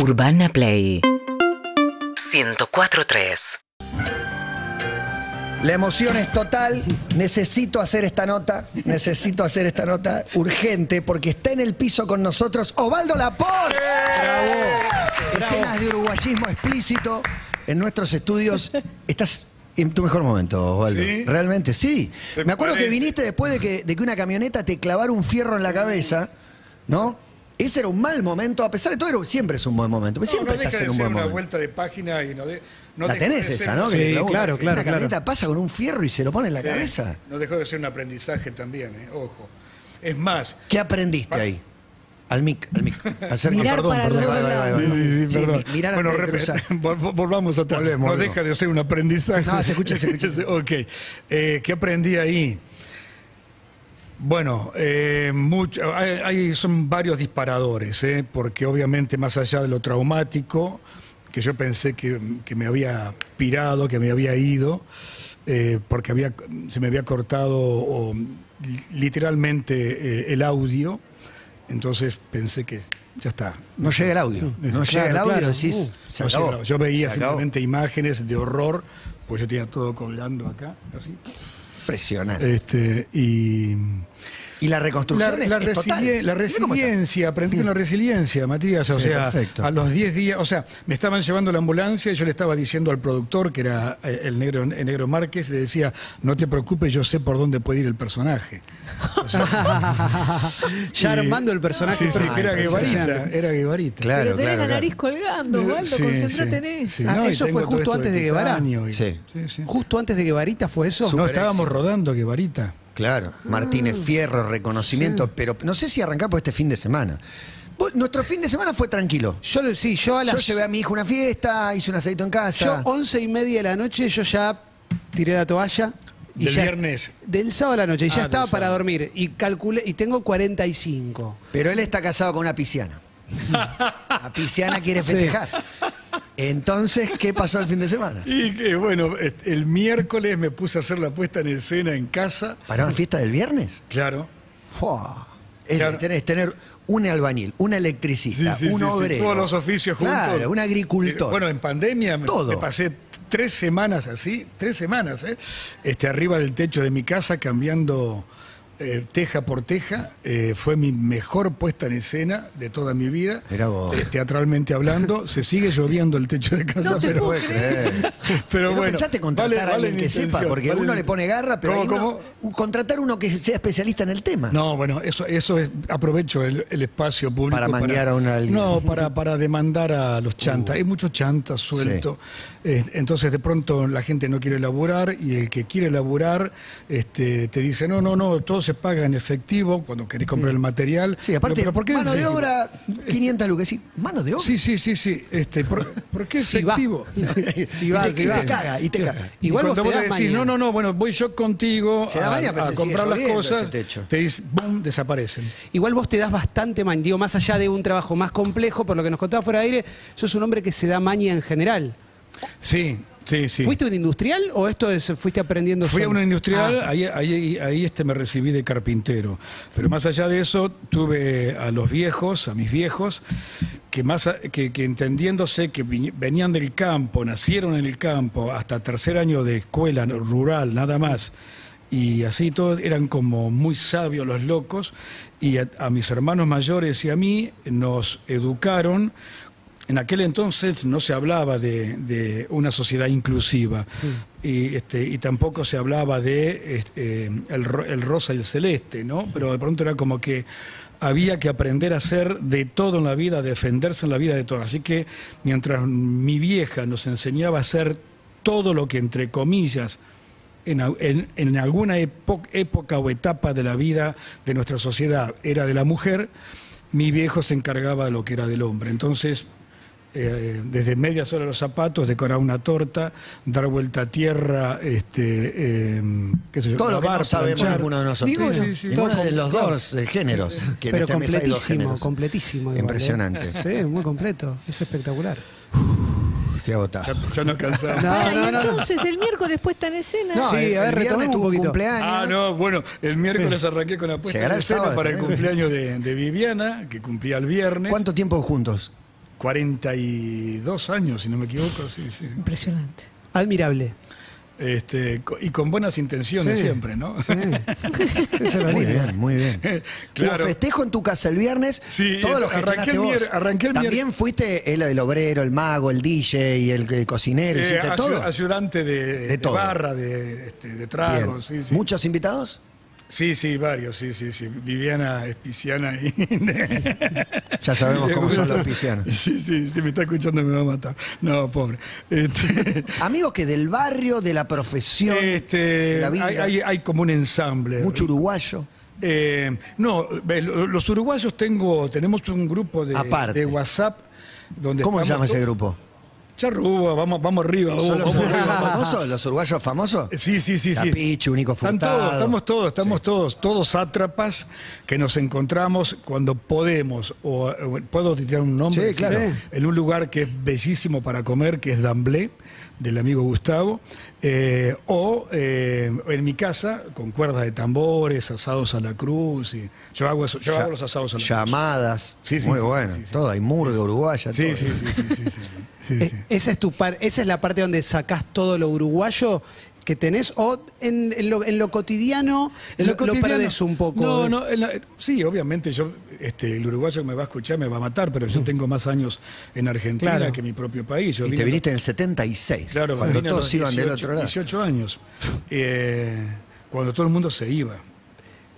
Urbana Play 104.3 La emoción es total. Necesito hacer esta nota. Necesito hacer esta nota urgente porque está en el piso con nosotros Osvaldo Laport. Escenas de uruguayismo explícito en nuestros estudios. Estás en tu mejor momento, Osvaldo. ¿Sí? Realmente, sí. ¿Te Me acuerdo que viniste después de que, de que una camioneta te clavara un fierro en la cabeza, ¿no? Ese era un mal momento, a pesar de todo, era- siempre es un buen momento. pero No, siempre no estás deja en de un ser buen una momento. vuelta de página y no de, no la dejó tenés de esa, ser- ¿no? Sí, una- claro, claro, claro. camioneta pasa con un fierro y se lo pone en la Sí. cabeza. No dejó de ser un aprendizaje también, ¿eh? ojo. Es más, ¿Qué aprendiste ahí? Al mic, al mic. Acerca- Mirar perdón, para perdón. los Ahí va, ahí va, ahí va. lados. Sí, sí, Sí, perdón. mi- mirar bueno, antes de repet- cruzar. vol- volvamos atrás. Volvemos, no volvemos. deja de ser un aprendizaje. No, se escucha, se escucha. ok. Eh, ¿Qué aprendí ahí? Bueno, eh, mucho- hay, hay- son varios disparadores, ¿eh? porque obviamente más allá de lo traumático, que yo pensé que, que me había pirado, que me había ido, eh, porque había, se me había cortado o, literalmente eh, el audio, entonces pensé que ya está. No llega el audio. No Claro, llega el audio, claro. decís. Uh, se No, acabó. no, yo veía simplemente imágenes de horror, pues yo tenía todo colgando acá, así. Impresionante. Este, y y la la, reconstrucción es, la es total. la cómo está. resiliencia, aprendí con la resiliencia, Matías. O Sí, sea, perfecto. a los 10 días, o sea, me estaban llevando a la ambulancia y yo le estaba diciendo al productor, que era eh, el negro, el negro Márquez, le decía, no te preocupes, yo sé por dónde puede ir el personaje. Ya Y- armando el personaje. Sí, sí, que era. Guevarita, era Guevarita. Claro, Pero tenés claro, la claro. nariz colgando, Osvaldo, Sí, concentrate sí, en eso. sí. Ah, No, eso fue justo antes de Guevara. y- Sí. sí, sí. Justo antes de Guevarita fue eso. No, Super estábamos rodando Guevarita. Claro, Martínez Fierro, reconocimiento, pero no sé si arrancar por este fin de semana. Nuestro fin de semana fue tranquilo. Yo lo- sí, yo a Yo las llevé a mi hijo a una fiesta, hice un aceito en yo casa. once y media de la noche yo ya tiré la toalla. y Del ya- viernes. Del sábado a la noche. Y Ah, ya del estaba para sábado. dormir. Y calculé, y tengo 45. Pero él está casado con una pisciana. La pisciana quiere festejar. Entonces, ¿qué pasó el fin de semana? Y que bueno, el miércoles me puse a hacer la puesta en escena en casa. ¿Para una fiesta del viernes? Claro. Fua. Es Claro. tener, tener un albañil, un electricista, Sí, sí, un sí, obrero. Todos los oficios juntos. Claro, un agricultor. Eh, Bueno, en pandemia me, Todo. me pasé tres semanas así, tres semanas, ¿eh? Este, arriba del techo de mi casa cambiando eh, teja por teja. Eh, fue mi mejor puesta en escena de toda mi vida. Vos. Eh, teatralmente hablando. Se sigue lloviendo el techo de casa, No te pero, puedo creer. pero Pero bueno. pensaste contratar vale- a alguien que sepa, porque vale uno le pone garra, pero ¿Cómo, uno- cómo? contratar uno que sea especialista en el tema. No, bueno, eso, eso es, aprovecho el, el espacio público. Para manguear a una- alguien. No, para, para demandar a los chantas. Hay mucho chanta suelto. Eh, entonces de pronto la gente no quiere laburar y el que quiere laburar este, te dice, no, no, no, todo se paga en efectivo cuando querés comprar el material. Sí, aparte, Pero, ¿por qué mano de obra, 500 lucas. Sí, mano de obra. Sí, sí, sí, sí. Este, ¿por, por qué efectivo? Sí va, y te, y caga, y te caga. Y Igual cuando vos vos te das decís, no, no, no, bueno, voy yo contigo a, maña, comprar las cosas, te dice, ¡bum!, desaparecen. Igual vos te das bastante maña. Digo, más allá de un trabajo más complejo, por lo que nos contaba fuera de aire, sos un hombre que se da maña en general. Sí, sí, sí. ¿Fuiste un industrial o esto es, fuiste aprendiendo Fui a una industrial, Ah. ahí, ahí, ahí este me recibí de carpintero. Pero más allá de eso, tuve a los viejos, a mis viejos, que, más que, que entendiéndose que venían del campo, nacieron en el campo, hasta tercer año de escuela rural, nada más. Y así todos eran como muy sabios los locos. Y a, a mis hermanos mayores y a mí nos educaron en aquel entonces no se hablaba de, de una sociedad inclusiva y, este, y tampoco se hablaba de este, eh, el, ro- el rosa y el celeste, ¿no? Pero de pronto era como que había que aprender a hacer de todo en la vida, a defenderse en la vida de todo. Así que mientras mi vieja nos enseñaba a hacer todo lo que entre comillas en, en- en alguna época o etapa de la vida de nuestra sociedad era de la mujer, mi viejo se encargaba de lo que era del hombre. Entonces, eh, desde medias horas los zapatos, decorar una torta, dar vuelta a tierra, este, eh, qué sé yo, Todo lo que lavar, no sabemos planchar. ninguno de nosotros. Digo, sí, sí. Ninguno Todo de los claro. dos eh, géneros. que en Pero esta completísimo, géneros. completísimo. igual, ¿eh? Impresionante. Sí, muy completo. Es espectacular. Agotado. Ya, ya nos cansamos. No, no, no, no. entonces el miércoles puesta en escena. No, Sí, a ver, retomemos un poquito. cumpleaños. Ah, no, bueno, el miércoles arranqué con la puesta Llegará en el escena sábado para el cumpleaños de, de Viviana, que cumplía el viernes. ¿Cuánto tiempo juntos? 42 años, si no me equivoco, sí, sí. Impresionante. Admirable. Este, co- y con buenas intenciones Sí, siempre, ¿no? Sí. Eso Muy bien, muy bien. Claro. Hubo festejo en tu casa el viernes. Sí, todo lo arranqué el vos. arranqué el También fuiste el, el obrero, el mago, el DJ y el, el cocinero. Eh, ¿Hiciste ayu- todo? Ayudante de, De de todo. barra, de, este, de tragos, sí, sí. ¿Muchos invitados? Sí, sí, varios, sí, sí, sí. Viviana Espiciana y... Ya sabemos cómo son los piscianos. Sí, sí, si me está escuchando me va a matar. No, pobre. Este, Amigos que del barrio, de la profesión, este, de la vida. hay, hay- hay como un ensamble. mucho uruguayo. Eh, no, los uruguayos tengo, tenemos un grupo de, Aparte. de WhatsApp donde ¿Cómo se llama ese grupo? Charrúa, vamos, vamos arriba. ¿Son vamos, los vamos uruguayos arriba. famosos? ¿Los uruguayos famosos? Sí, sí, sí, sí. Capichu, Nico Están Furtado. todos, estamos todos, estamos todos, todos sátrapas que nos encontramos cuando podemos, o, o- puedo tirar un nombre, Sí, claro. Sí. en un lugar que es bellísimo para comer, que es Damblé, del amigo Gustavo, eh, o eh, en mi casa, con cuerdas de tambores, asados a la cruz, y yo hago eso, yo hago los asados a la cruz. Llamadas. Sí, sí, Muy sí, bueno. sí, sí. Todo, hay murga uruguaya. Sí, todo. sí, sí, sí, sí, sí, sí, Eh, sí. Esa es tu par- esa es la parte donde sacás todo lo uruguayo que tenés o en, en lo, en lo cotidiano, En lo, lo cotidiano- perdés un poco. No, no, en la- sí, obviamente yo, este, el uruguayo que me va a escuchar me va a matar, pero yo tengo más años en Argentina Claro. que mi propio país. Yo Y vine te viniste en el 76, Claro, cuando todos iban del 18 otro lado. 18 años. Eh, cuando todo el mundo se iba.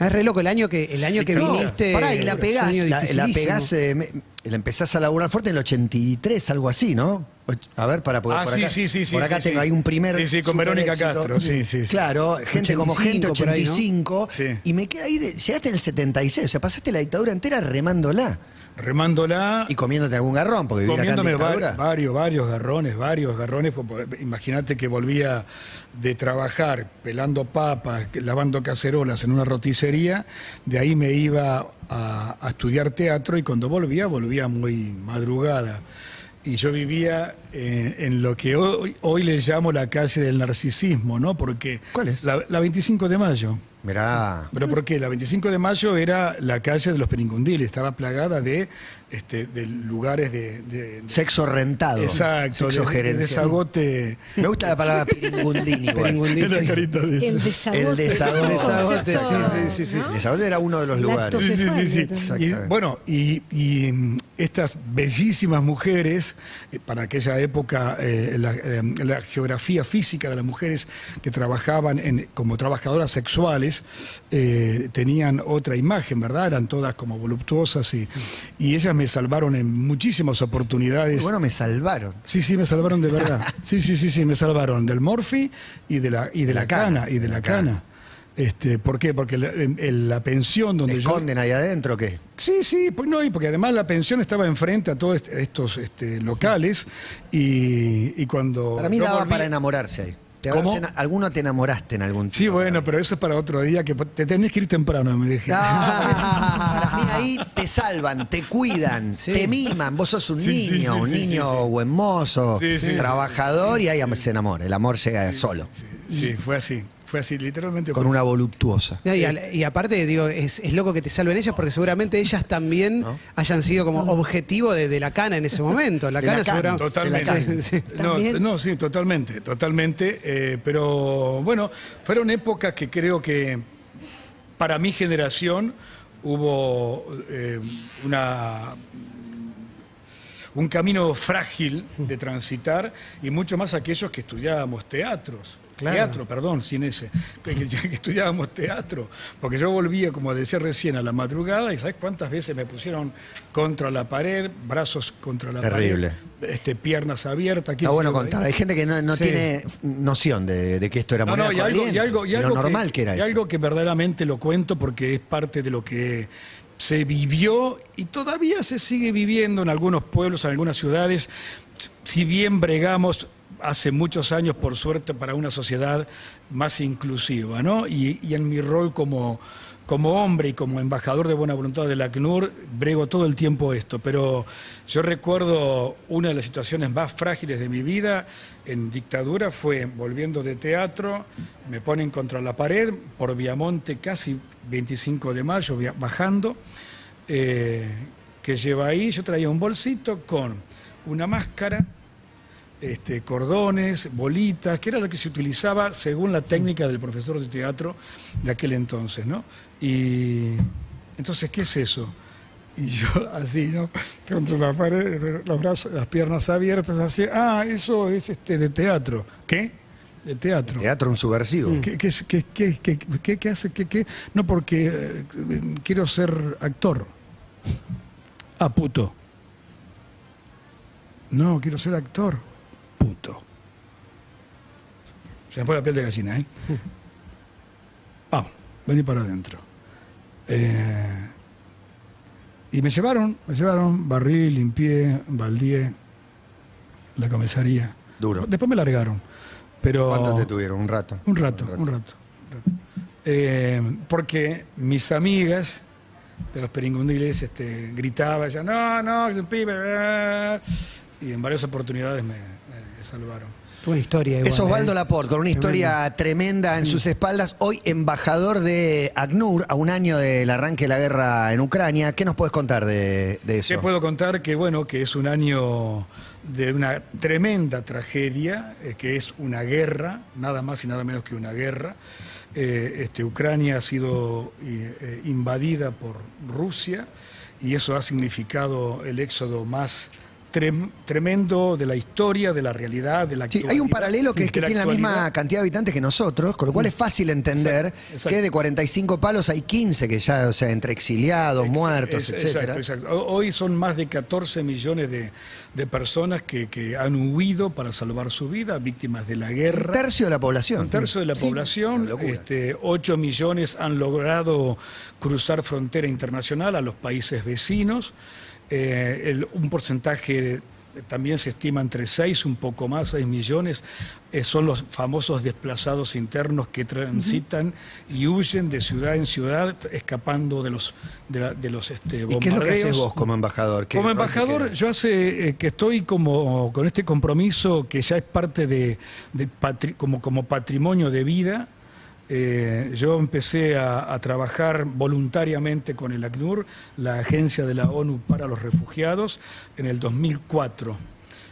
Es re loco el año que, el año que No, viniste. Pará, y la pegás, año la, la pegás, eh, me- la empezás a laburar fuerte en el 83, algo así, ¿no? A ver, para poder Ah, por sí, acá. sí, sí, sí, Por acá sí, tengo sí. ahí un primer. Sí, sí, con Verónica éxito. Castro, sí, sí, sí. Claro, gente como gente 85 por ahí, ¿no? 85. Sí. Y me queda ahí, de- llegaste en el 76, o sea, pasaste la dictadura entera remándola Remándola. y comiéndote algún garrón, porque vivir acá en dictadura. varios, varios garrones, varios garrones. Imagínate que volvía de trabajar pelando papas, lavando cacerolas en una roticería. De ahí me iba a, a estudiar teatro y cuando volvía, volvía muy madrugada. Y yo vivía eh, en lo que hoy, hoy le llamo la calle del narcisismo, ¿no? Porque ¿Cuál es? La, la 25 de mayo. Mirá. ¿Pero por qué? La 25 de mayo era la calle de los Peringundíes, estaba plagada de, este, de lugares de... de- de- Sexo rentado. exacto, Sexo de gerencial. desagote. Me gusta la palabra piringundín igual. El desagote. El desagote. Desagote, sí, sí, sí, sí. ¿no? Desagote era uno de los lugares. Sí, sí, sí, sí. Y, bueno, y, y, mm, estas bellísimas mujeres, eh, para aquella época, eh, la, eh, la geografía física de las mujeres que trabajaban en- como trabajadoras sexuales, eh, tenían otra imagen, ¿verdad? Eran todas como voluptuosas y, y ellas me salvaron en muchísimas oportunidades. Bueno, me salvaron. Sí, sí, me salvaron de verdad. Sí, sí, sí, sí, me salvaron del morfi y de la, y de la, cana, y de la cana. Este, ¿Por qué? Porque la, en- en la pensión donde yo... ¿Esconden ahí adentro o qué? Sí, sí, pues no, y porque además la pensión estaba enfrente a todos est- estos este, locales y, y cuando... Para mí yo daba volví- para enamorarse ahí. ¿Te ¿Alguno te enamoraste en algún Sí, tipo? bueno, pero eso es para otro día, que te tenés que ir temprano, me dije. Ah, para mí ahí te salvan, te cuidan, Sí. te miman. Vos sos un Sí, sí, niño, sí, un sí, niño sí, sí. buen mozo, Sí, sí, trabajador y ahí se enamora. El amor llega solo, Sí, sí, fue así, fue así, literalmente. con una voluptuosa. No, y, al- y aparte, digo, es, es loco que te salven ellas porque seguramente ellas también hayan sido como objetivo de, de la cana en ese momento. La De cana la cana, seguramente. Totalmente. Sí, sí. No, También. no, sí, totalmente, totalmente. eh, pero bueno, fueron épocas que creo que para mi generación hubo eh, una un camino frágil de transitar y mucho más aquellos que estudiábamos teatros. Claro. Teatro, perdón, sin ese. Que, que- estudiábamos teatro. Porque yo volvía, como decía recién, a la madrugada y ¿sabes cuántas veces me pusieron contra la pared, brazos contra la Terrible. pared, este, piernas abiertas? Está bueno yo, contar. ¿eh? Hay gente que no, no Sí. tiene noción de, de que esto era No, moneda no, y algo, y corriente, algo, y de algo lo normal que, era y eso. algo que verdaderamente lo cuento porque es parte de lo que se vivió y todavía se sigue viviendo en algunos pueblos, en algunas ciudades. Si bien bregamos hace muchos años, por suerte, para una sociedad más inclusiva, ¿no? Y, y en mi rol como, como hombre y como embajador de buena voluntad del ACNUR, brego todo el tiempo esto. Pero yo recuerdo una de las situaciones más frágiles de mi vida en dictadura fue volviendo de teatro, me ponen contra la pared por Viamonte, casi 25 de mayo, bajando, eh, que lleva ahí, yo traía un bolsito con una máscara, este, cordones, bolitas, que era lo que se utilizaba según la técnica del profesor de teatro de aquel entonces, ¿no? Y entonces, ¿qué es eso? Y yo así, ¿no? Contra la pared, los brazos, las piernas abiertas, así, ah, eso es este de teatro. ¿Qué? De teatro. Teatro un subversivo. ¿Qué, qué, qué- qué- hace? ¿Qué, qué? No, porque eh, quiero ser actor. Ah, puto. No, quiero ser actor. Puto. Se me fue la piel de gallina, ¿eh? Vamos, vení para adentro. Eh, y me llevaron, me llevaron, barrí, limpié, baldíe la comisaría. Duro. Después me largaron. Pero ¿Cuánto te tuvieron? Un rato. un rato, un rato. un rato. Eh, porque mis amigas de los peringundiles este, gritaban, decían, no, no, es un pibe. eh". Y en varias oportunidades me, salvaron. Buena historia. Igual, Es Osvaldo ¿eh? Laporte, con una historia tremenda en sus espaldas. Hoy embajador de ACNUR, a un año del arranque de la guerra en Ucrania. ¿Qué nos puedes contar de, de ¿Qué eso? puedo contar? Que bueno, que es un año de una tremenda tragedia, eh, que es una guerra, nada más y nada menos que una guerra. Eh, este, Ucrania ha sido invadida por Rusia y eso ha significado el éxodo más trem- tremendo de la historia, de la realidad, de la Sí, hay un paralelo que es que tiene la misma cantidad de habitantes que nosotros, con lo cual es fácil entender Exacto, exacto. que de 45 palos hay 15 que ya, o sea, entre exiliados, Ex- muertos, es- etcétera. Exacto, Hoy son más de 14 millones de, de personas que, que han huido para salvar su vida, víctimas de la guerra. Un tercio de la población. Un tercio de la Sí, población, este, 8 millones han logrado cruzar frontera internacional a los países vecinos. Eh, el- un porcentaje de- también se estima entre 6, un poco más, 6 millones, eh, son los famosos desplazados internos que transitan y huyen de ciudad en ciudad, escapando de los, de la- de los este, ¿Y qué es lo que haces bombardeos. vos como embajador? ¿Qué Como embajador, yo hace eh, que estoy como con este compromiso que ya es parte de, de patri- como, como patrimonio de vida. Eh, yo empecé a, a trabajar voluntariamente con el ACNUR, la Agencia de la ONU para los Refugiados, en el 2004.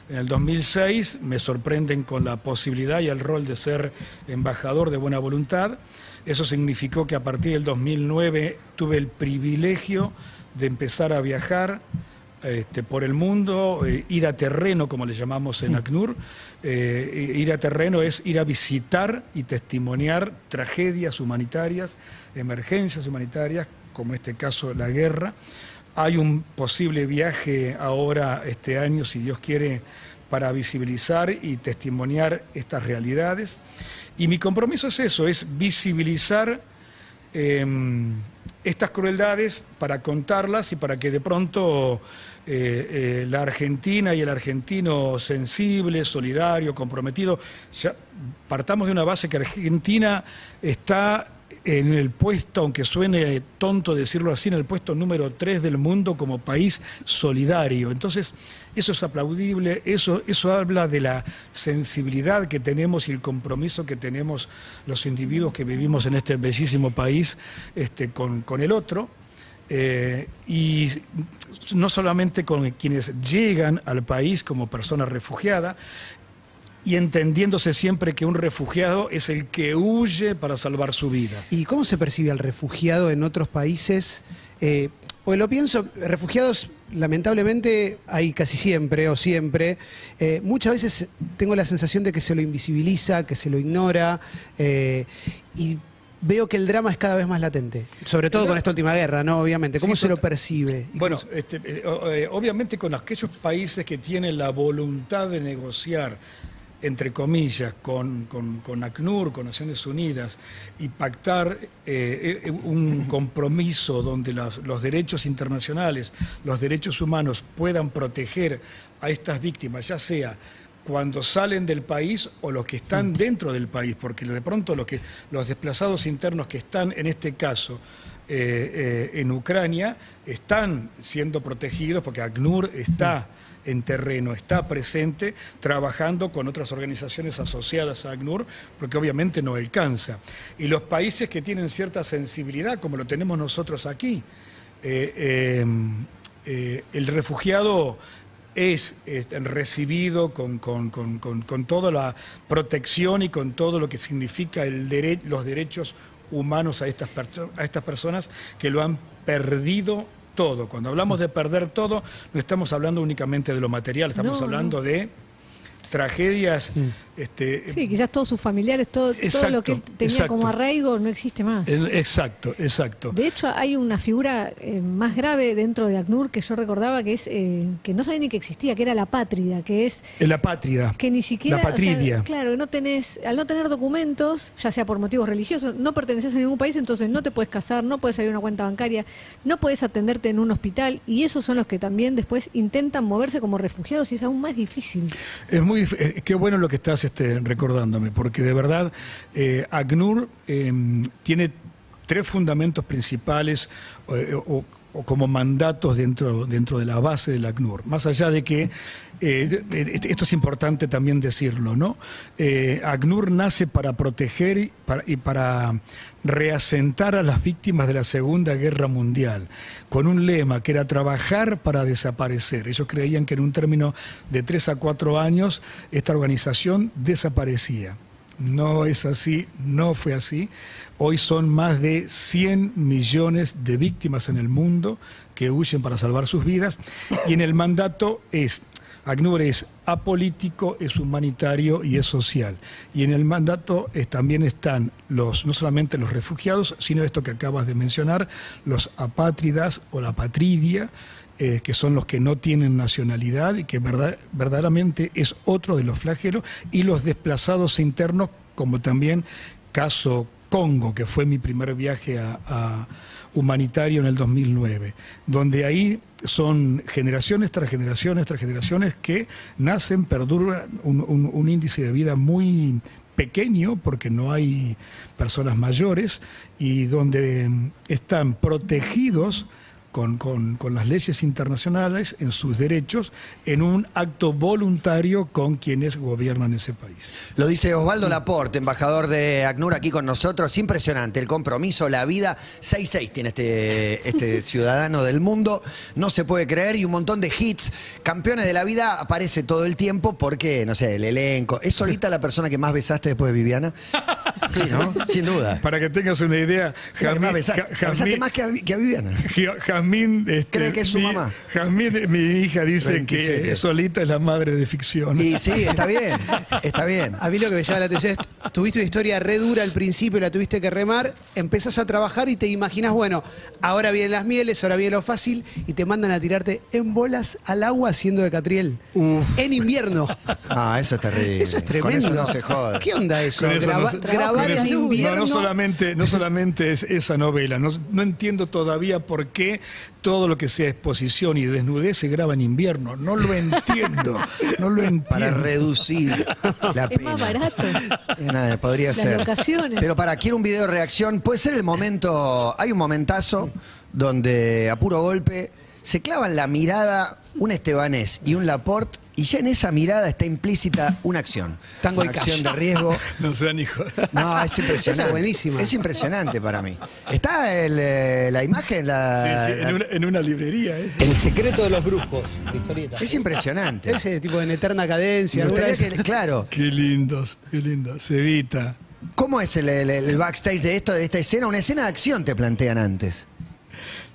En el 2006 me sorprenden con la posibilidad y el rol de ser embajador de buena voluntad. Eso significó que a partir del 2009 tuve el privilegio de empezar a viajar este, por el mundo, eh, ir a terreno, como le llamamos en ACNUR. Eh, ir a terreno es ir a visitar y testimoniar tragedias humanitarias, emergencias humanitarias, como este caso la guerra. Hay un posible viaje ahora este año, si Dios quiere, para visibilizar y testimoniar estas realidades. Y mi compromiso es eso, es visibilizar eh, estas crueldades para contarlas y para que de pronto eh, eh, la Argentina y el argentino sensible, solidario, comprometido, ya partamos de una base que Argentina está en el puesto, aunque suene tonto decirlo así, en el puesto número 3 del mundo como país solidario. Entonces, eso es aplaudible, eso, eso habla de la sensibilidad que tenemos y el compromiso que tenemos los individuos que vivimos en este bellísimo país este, con, con el otro. Eh, y no solamente con quienes llegan al país como persona refugiada, y entendiéndose siempre que un refugiado es el que huye para salvar su vida. ¿Y cómo se percibe al refugiado en otros países? Eh, porque lo pienso, refugiados lamentablemente hay casi siempre o siempre. Eh, muchas veces tengo la sensación de que se lo invisibiliza, que se lo ignora eh, y veo que el drama es cada vez más latente. Sobre todo con esta última guerra, ¿no? Obviamente. ¿Cómo Sí, se lo percibe? Bueno, este, eh, obviamente con aquellos países que tienen la voluntad de negociar, entre comillas, con, con, con ACNUR, con Naciones Unidas, y pactar eh, eh, un compromiso donde los, los derechos internacionales, los derechos humanos puedan proteger a estas víctimas, ya sea cuando salen del país o los que están dentro del país, porque de pronto los, que, los desplazados internos que están en este caso eh, eh, en Ucrania están siendo protegidos porque ACNUR está en terreno, está presente trabajando con otras organizaciones asociadas a ACNUR, porque obviamente no alcanza. Y los países que tienen cierta sensibilidad, como lo tenemos nosotros aquí, eh, eh, eh, el refugiado es recibido con, con- con- con- toda la protección y con todo lo que significa el los derechos humanos a estas personas que lo han perdido todo. Cuando hablamos de perder todo, no estamos hablando únicamente de lo material, estamos No, hablando de tragedias. Este, Sí, quizás todos sus familiares, todo, todo lo que él tenía exacto. como arraigo no existe más. el- exacto, exacto. De hecho, hay una figura eh, más grave dentro de ACNUR que yo recordaba que es eh, que no sabía ni que existía, que era la pátrida, que es En la patria. que ni siquiera, La o sea, patridia. claro, que no tenés, al no tener documentos, ya sea por motivos religiosos, no perteneces a ningún país, entonces no te puedes casar, no puedes salir a una cuenta bancaria, no puedes atenderte en un hospital, y esos son los que también después intentan moverse como refugiados y es aún más difícil. Es muy dif- eh, qué bueno lo que estás este, recordándome, porque de verdad eh, ACNUR eh, tiene tres fundamentos principales eh, o, como mandatos dentro, dentro de la base del ACNUR. Más allá de que, eh, eh, esto es importante también decirlo, ¿no? Eh, ACNUR nace para proteger y para, y para reasentar a las víctimas de la Segunda Guerra Mundial, con un lema que era trabajar para desaparecer. Ellos creían que en un término de tres a cuatro años esta organización desaparecía. No es así, no fue así. Hoy son más de 100 millones de víctimas en el mundo que huyen para salvar sus vidas y en el mandato es ACNUR es apolítico, es humanitario y es social. Y en el mandato también están los, no solamente los refugiados, sino esto que acabas de mencionar, los apátridas o la patridia, eh, que son los que no tienen nacionalidad y que verdad- verdaderamente es otro de los flagelos, y los desplazados internos, como también caso Congo, que fue mi primer viaje a, humanitario en el 2009, donde ahí son generaciones tras generaciones tras generaciones que nacen, perduran un, un- índice de vida muy pequeño porque no hay personas mayores y donde mm, están protegidos con, con- con las leyes internacionales en sus derechos en un acto voluntario con quienes gobiernan ese país. Lo dice Osvaldo Laporte, embajador de ACNUR aquí con nosotros. Impresionante, el compromiso, la vida. 6-6 tiene este, este ciudadano del mundo. No se puede creer y un montón de hits. Campeones de la vida aparece todo el tiempo porque, no sé, el elenco. ¿Es solita la persona que más besaste después de Viviana? Sí, ¿no? Sin duda. Para que tengas una idea, más besaste. Besaste más que a, que a Viviana. Jazmín, este, Cree que es su mi- mamá. Jazmín, mi hija, dice 27. que Solita es la madre de ficción. Y sí, está bien, está bien. A mí lo que me llama la atención es, tuviste una historia re dura al principio, la tuviste que remar, empezás a trabajar y te imaginas, bueno, ahora vienen las mieles, ahora viene lo fácil, y te mandan a tirarte en bolas al agua haciendo de Catriel. Uf. En invierno. Ah, eso es terrible. Eso es Con tremendo. eso no se. ¿Qué onda eso? Con eso no se- grabar en invierno. No, no solamente, no solamente es esa novela, no, no entiendo todavía por qué todo lo que sea exposición y desnudez se graba en invierno. No lo entiendo, no lo entiendo. Para reducir la Es pena. más barato. Eh, nada, podría Las ser. locaciones. Pero para, quiero un video de reacción. Puede ser el momento. Hay un momentazo donde a puro golpe se clavan la mirada un Estebanés y un Laporte. Y ya en esa mirada está implícita una acción. Tango una y cash. acción de riesgo. No sean hijos. No, es impresionante. Es buenísima. Es impresionante para mí. ¿Está el, eh, la imagen? La, Sí, sí, en, una, en una librería. ¿eh? El secreto de los brujos. Historieta. Es impresionante. Ese tipo en eterna Me cadencia. que- claro. Qué lindos, qué lindos. Cevita. ¿Cómo es el, el- el backstage de esto, de esta escena? Una escena de acción te plantean antes.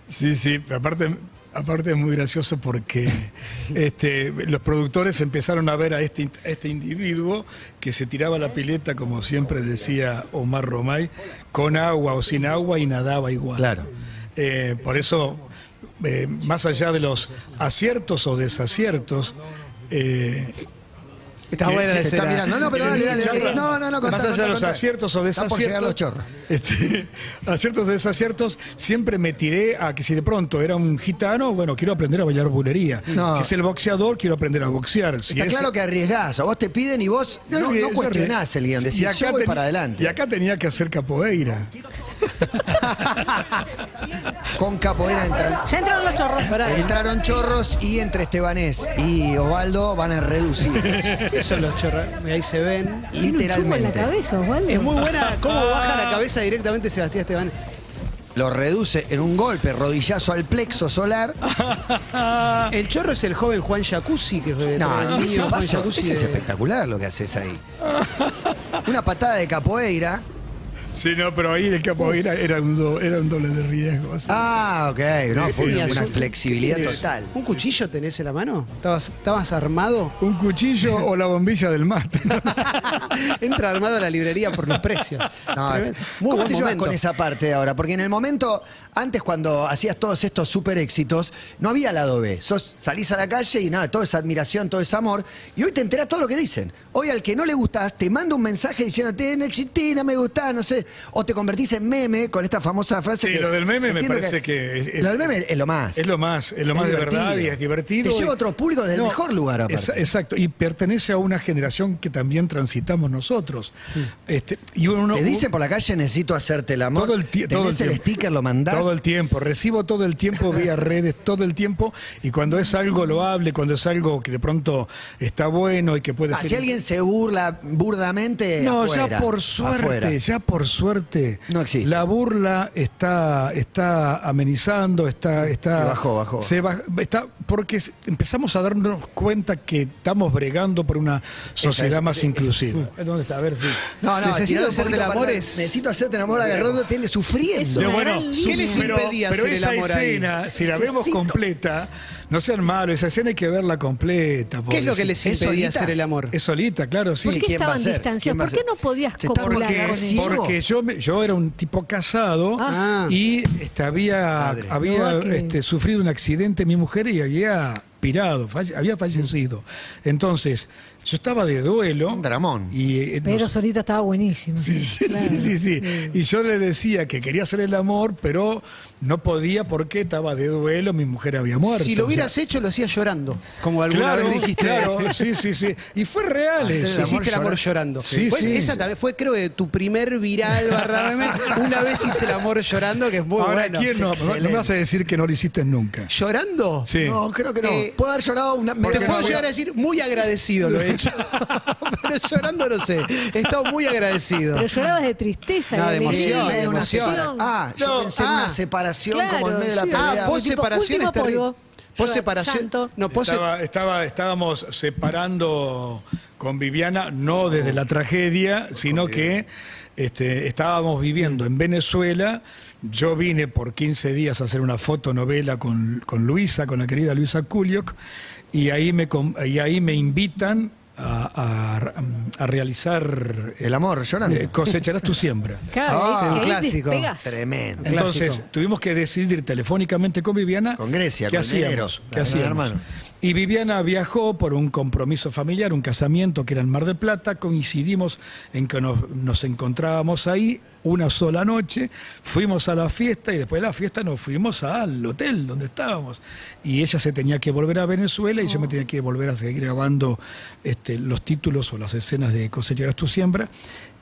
Sí, sí, aparte, aparte es muy gracioso porque este, los productores empezaron a ver a este, a este individuo que se tiraba la pileta, como siempre decía Omar Romay, con agua o sin agua y nadaba igual. Claro. Eh, por eso, eh, más allá de los aciertos o desaciertos, eh, Está buena la Se está mirando. No, no, pero dale, dale, dale. No, no, no, contá, más allá contá, de los contá. aciertos o Está por llegar los desaciertos, chorros. este, aciertos o desaciertos, siempre me tiré a que si de pronto era un gitano, bueno, quiero aprender a bailar bulería. No. Si es el boxeador, quiero aprender a boxear. Si Está es- claro que arriesgás. A vos te piden y vos no, no cuestionás el guion. Y Decís, acá yo voy ten- para adelante. Y acá tenía que hacer capoeira. Con capoeira entran, Ya entraron los chorros. entraron chorros y entre Estebanés y Osvaldo van a reducir. ¿Qué son los chorros? Ahí se ven. La Literalmente. cabeza, Osvaldo. Es muy buena cómo baja la cabeza directamente Sebastián Esteban. lo reduce en un golpe, rodillazo al plexo solar. El chorro es el joven Juan Jacuzzi, que fue No, el no, niño ese Juan paso- Jacuzzi ese es espectacular lo que haces ahí. Una patada de capoeira. Sí, no, pero ahí el capoeira era un, do- era un doble de riesgo. así. Ah, ok. No, una ¿Un- flexibilidad total. ¿Un cuchillo tenés en la mano? ¿Estabas, estabas armado? Un cuchillo o la bombilla del mate. Entra armado a la librería por los precios. No, Tremendo. ¿Cómo te llevas con esa parte ahora? Porque en el momento, antes cuando hacías todos estos super éxitos, no había lado B. Sos, salís a la calle y nada, toda esa admiración, todo ese amor. Y hoy te enterás todo lo que dicen. Hoy al que no le gustás, te manda un mensaje diciéndote, no existí, no me gustás, no sé. O te convertís en meme con esta famosa frase Sí, que. lo del meme me parece que es- es- lo del meme es lo más. Es lo más, es lo más de divertido. verdad y es divertido. Te lleva a otro público desde el mejor lugar, aparte. Exa- Exacto, y pertenece a una generación que también transitamos nosotros. Este, y uno, Te dicen por la calle, necesito hacerte el amor. todo el, Tenés todo el el sticker, lo mandás. Todo el tiempo, recibo todo el tiempo vía redes, todo el tiempo, y cuando es algo loable, cuando es algo que de pronto está bueno y que puede Ah, ser... si alguien se burla burdamente. No, afuera, ya por suerte, afuera. ya por suerte. No existe. La burla está, está amenizando, está, está. Sí, bajó, bajó. se baj- está, porque empezamos a darnos cuenta que estamos bregando por una sociedad es- más es- inclusiva. ¿Dónde está? A ver si. No, no, Necesito hacerte el amor es- Necesito hacerte el amor agarrándote y sufriendo. Es una No, bueno, gran ¿qué les impedía pero hacer el esa amor ahí? escena, si la vemos completa, no sean malos, esa escena hay que verla completa. ¿Qué es lo que les ¿Es impedía hacer el amor? Es solita, claro, sí. ¿Por qué ¿Quién va a estaban distanciados? ¿Quién va a ¿Por qué no podías copular porque. Porque yo, me- yo era un tipo casado Ah. y este, había, había No, este, sufrido un accidente mi mujer y había pirado, falle- había fallecido. Entonces, yo estaba de duelo. Un dramón. Y, eh, solita estaba buenísimo. Sí, sí, Claro. sí, sí, sí. Y yo le decía que quería hacer el amor, pero no podía porque estaba de duelo, mi mujer había muerto. Si lo o sea, hubieras hecho, lo hacías llorando. Como alguna claro, vez dijiste. claro, sí, sí, sí. Y fue real Hacer eso. amor Hiciste el amor llorando. Sí, Pues sí. Esa también fue, creo que tu primer viral barra meme. Una vez hice el amor llorando, que es muy Ahora, bueno. ¿quién no? No, me vas a decir que no lo hiciste nunca. ¿Llorando? Sí. No, creo que no. Eh, Puedo haber llorado una Te puedo llegar a decir muy agradecido lo he hecho. Pero llorando no sé. He estado muy agradecido. Pero llorabas de tristeza. No, de Sí, emoción, de una. Ah, yo No, pensé en ah, una separación Claro, como en medio de la sí. pelea. Ah, vos Tipo, separación Llora- separación. No, se- Estaba, estaba- estábamos separando con Viviana, no desde la tragedia, sino que este, estábamos viviendo en Venezuela. Yo vine por 15 días a hacer una fotonovela con, con Luisa, con la querida Luisa Kuliok, y ahí me, y ahí me invitan a, a- a realizar El amor llorando. eh, Cosecharás tu siembra. Claro, Ah, un clásico. despegás. Tremendo. Entonces clásico. tuvimos que decidir telefónicamente con Viviana Con Grecia, qué con hacíamos, dinero, qué hacíamos. hermano. Y Viviana viajó por un compromiso familiar, un casamiento que era en Mar del Plata. Coincidimos en que nos, nos encontrábamos ahí una sola noche. Fuimos a la fiesta y después de la fiesta nos fuimos al hotel donde estábamos. Y ella se tenía que volver a Venezuela y yo me tenía que volver a seguir grabando este, los títulos o las escenas de Cosecharás tu siembra.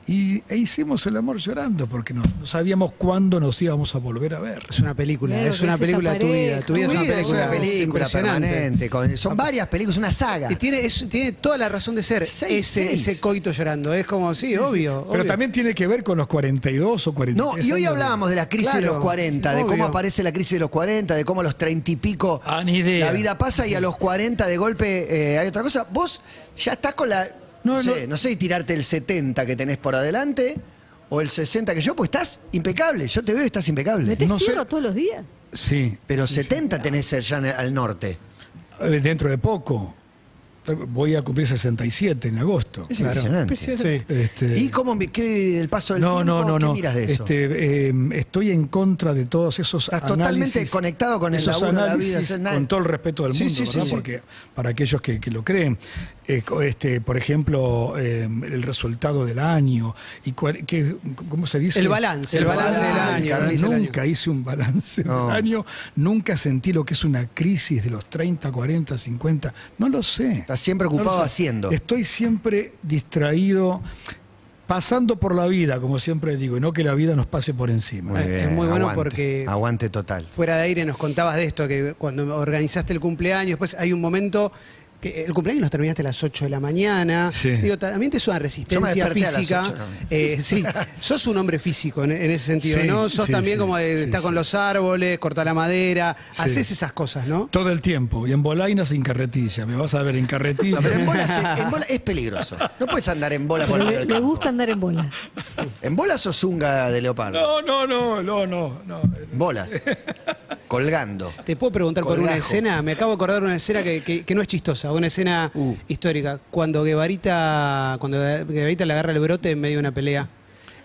Y e hicimos el amor llorando porque no, no sabíamos cuándo nos íbamos a volver a ver. Es una película, Claro, es una película de tu vida. Tu vida Tu es una vida es película, una película permanente. con- son varias películas, una saga. Y tiene, es- tiene toda la razón de ser Seis, ese, seis. ese coito llorando. Es como, sí, obvio. Pero obvio. también tiene que ver con los 42 o 43 No, y hoy hablábamos de la crisis de los 40, de cómo aparece la crisis de los 40, de cómo a los 30 y pico Ah, ni idea. la vida pasa y a los 40 de golpe eh, hay otra cosa. Vos ya estás con la. No, No, sé, no. sé, tirarte el 70 que tenés por adelante o el 60 que yo, pues estás impecable. Yo te veo y estás impecable. ¿Metés No sé. fierro todos los días? Sí, Pero 70 tenés en el- al norte. eh, dentro de poco. Voy a cumplir 67 en agosto. Es Claro. impresionante. Sí. Este, ¿Y cómo vi- qué, el paso del no, tiempo? no, no, ¿Qué no. miras de eso? Este, eh, estoy en contra de todos esos Estás totalmente análisis, conectado con el esos laburo de la vida, análisis, hacer nada. con todo el respeto del Sí, mundo, sí, sí, ¿verdad? sí. Porque para aquellos que, que lo creen, eh, este, por ejemplo, eh, el resultado del año y cuál- que, ¿cómo se dice? El balance, el balance del año, el balance del Nunca hice un balance No. del año, nunca sentí lo que es una crisis de los 30, 40, 50, no lo sé. Estás siempre ocupado haciendo. Estoy siempre distraído, pasando por la vida, como siempre digo, y no que la vida nos pase por encima. Es muy bueno aguante, porque- Aguante total. Fuera de aire nos contabas de esto, que cuando organizaste el cumpleaños, después hay un momento que el cumpleaños los terminaste a las 8 de la mañana. Sí. Digo, también te suena resistencia desperté a las física. 8, ¿no? Eh, sí, sos un hombre físico en, en ese sentido, Sí, ¿no? Sos sí, también sí, como estar con los árboles, cortar la madera, Sí. haces esas cosas, ¿no? Todo el tiempo. Y en Bolaina sin carretilla. Me vas a ver en carretilla. No, pero en bola, en bola es peligroso. No puedes andar en bola por el medio Le, le gusta andar en bola. ¿En bolas sos zunga de leopardo? No, no, no, no, no. no. Bolas. Colgando. Te puedo preguntar por una escena, me acabo de acordar de una escena que, que- que no es chistosa, una escena Uh. histórica. Cuando Guevarita, cuando Guevarita le agarra el brote en medio de una pelea.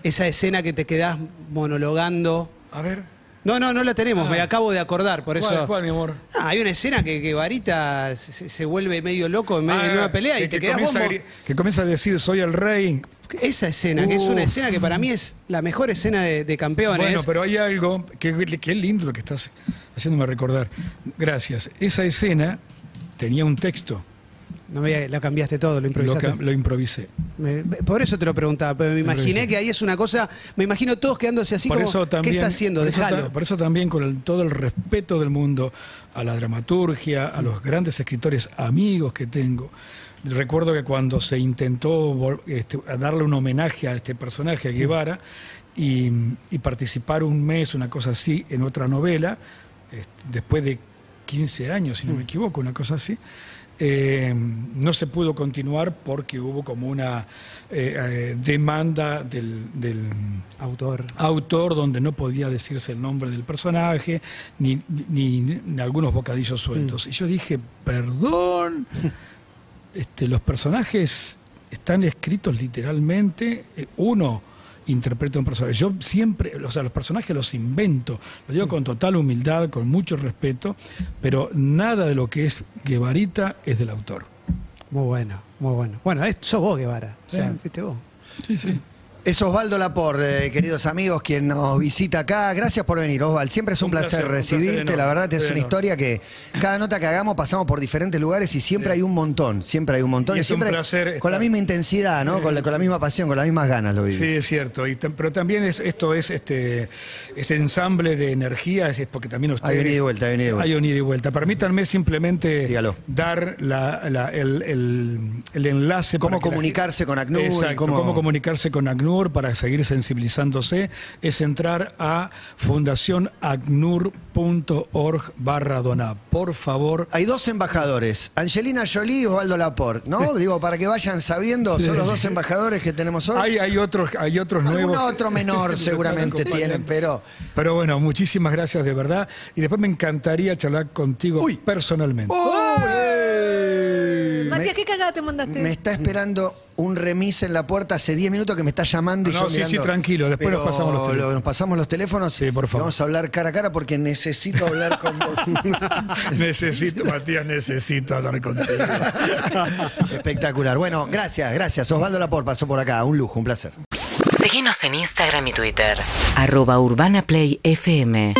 Esa escena que te quedás monologando. A ver. No, no, no la tenemos, Ah. me acabo de acordar, por ¿Cuál, eso. cuál, mi amor? Ah, hay una escena que, que Varita se, se vuelve medio loco en medio de Ah, una pelea y que- te que quedás comienza gri- Que comienza a decir, soy el rey. Esa escena, que es una escena que para mí es la mejor escena de, de campeones. Bueno, pero hay algo que, que es lindo lo que estás haciéndome recordar. Gracias. Esa escena tenía un texto. No me lo cambiaste todo, lo Lo, improvisaste. ca- lo improvisé. Me- por eso te lo preguntaba, pero me imaginé que ahí es una cosa, me imagino todos quedándose así por como, eso también, ¿qué está haciendo? por eso por eso también con el- todo el respeto del mundo a la dramaturgia, a los grandes escritores amigos que tengo. Recuerdo que cuando se intentó este, darle un homenaje a este personaje, a Guevara, y, y participar un mes, una cosa así, en otra novela, este, después de 15 años, si no me equivoco, una cosa así, eh, no se pudo continuar porque hubo como una eh, eh, demanda del- del Autor. autor donde no podía decirse el nombre del personaje, ni, ni- ni algunos bocadillos sueltos. Y yo dije, perdón, este, los personajes están escritos literalmente, uno interpreta un personaje. Yo siempre, o sea, los personajes los invento, lo digo con total humildad, con mucho respeto, pero nada de lo que es Guevarita es del autor. Muy bueno, muy bueno. Bueno, es- sos vos, Guevara. O sea, Sí. fuiste vos. Sí, sí. Es Osvaldo Laporte, eh, queridos amigos, quien nos visita acá. Gracias por venir, Osvaldo. Siempre es un, Un placer, placer, un placer recibirte. enorme, la verdad es una historia que cada nota que hagamos pasamos por diferentes lugares y siempre hay un montón. Siempre hay un montón. Y es un siempre placer con la misma intensidad, ¿no? Con la, con la misma pasión, con las mismas ganas lo vivís. Sí, es cierto. Y pero también es, esto es este, este ensamble de energías, es porque también ustedes... Hay un ida y vuelta, hay un ida y vuelta. Hay un ida y vuelta. Permítanme simplemente Dígalo. dar la- la- el, el- el enlace. Cómo comunicarse con ACNUR Exacto, cómo- cómo... comunicarse con ACNUR para seguir sensibilizándose. Es entrar a fundacionacnur.org barra donar. Por favor, Hay dos embajadores, Angelina Jolie y Osvaldo Laporte, ¿no? Digo, para que vayan sabiendo, son los dos embajadores que tenemos hoy. hay, hay otros, hay otros nuevos. otro menor seguramente tienen, pero Pero bueno, muchísimas gracias de verdad. Y después me encantaría charlar contigo Uy. personalmente. Matías, ¿qué cagada te mandaste? me está esperando un remis en la puerta hace 10 minutos que me está llamando y No, yo sí, mirando. sí, tranquilo, después nos pasamos los teléfonos. lo- Nos pasamos los teléfonos Sí, por y favor. Vamos a hablar cara a cara porque necesito hablar con vos. necesito, Matías, necesito hablar contigo. Espectacular. Bueno, gracias, gracias. Osvaldo Laporte pasó por acá. Un lujo, un placer. Síguenos en Instagram y Twitter. Arroba Urbana Play FM.